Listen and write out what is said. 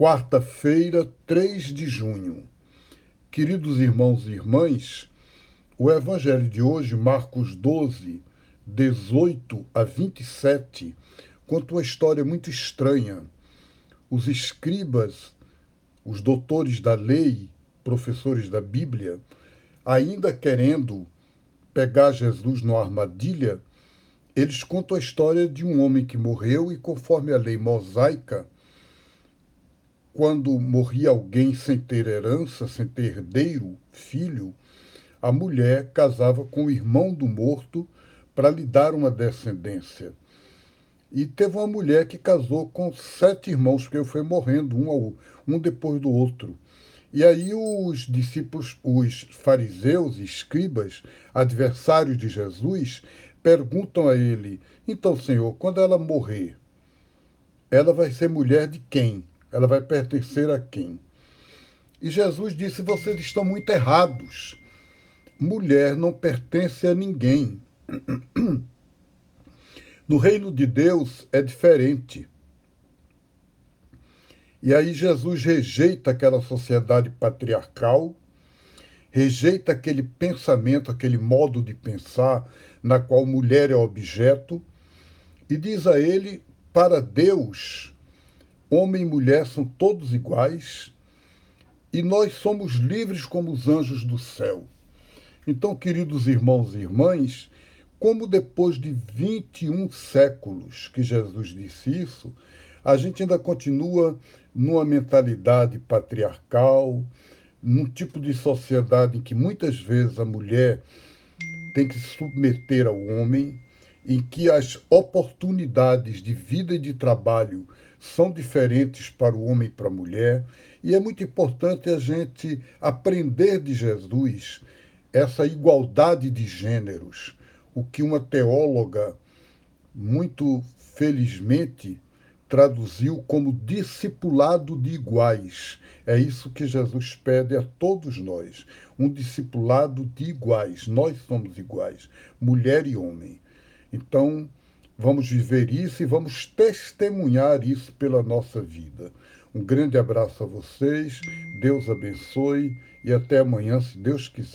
Quarta-feira, 3 de junho. Queridos irmãos e irmãs, o evangelho de hoje, Marcos 12, 18 a 27, conta uma história muito estranha. Os escribas, os doutores da lei, professores da Bíblia, ainda querendo pegar Jesus numa armadilha, eles contam a história de um homem que morreu e, conforme a lei mosaica, quando morria alguém sem ter herança, sem ter herdeiro, filho, a mulher casava com o irmão do morto para lhe dar uma descendência. E teve uma mulher que casou com sete irmãos, porque foi morrendo um, ao, um depois do outro. E aí os discípulos, os fariseus e escribas, adversários de Jesus, perguntam a ele: Então, Senhor, quando ela morrer, ela vai ser mulher de quem? Ela vai pertencer a quem? E Jesus disse: Vocês estão muito errados. Mulher não pertence a ninguém. No reino de Deus é diferente. E aí Jesus rejeita aquela sociedade patriarcal, rejeita aquele pensamento, aquele modo de pensar na qual mulher é objeto, e diz a ele: para Deus, homem e mulher são todos iguais e nós somos livres como os anjos do céu. Então, queridos irmãos e irmãs, como depois de 21 séculos que Jesus disse isso, a gente ainda continua numa mentalidade patriarcal, num tipo de sociedade em que muitas vezes a mulher tem que se submeter ao homem, em que as oportunidades de vida e de trabalho são diferentes para o homem e para a mulher, e é muito importante a gente aprender de Jesus essa igualdade de gêneros, o que uma teóloga muito felizmente traduziu como discipulado de iguais. É isso que Jesus pede a todos nós, um discipulado de iguais. Nós somos iguais, mulher e homem. Então, vamos viver isso e vamos testemunhar isso pela nossa vida. Um grande abraço a vocês, Deus abençoe e até amanhã, se Deus quiser.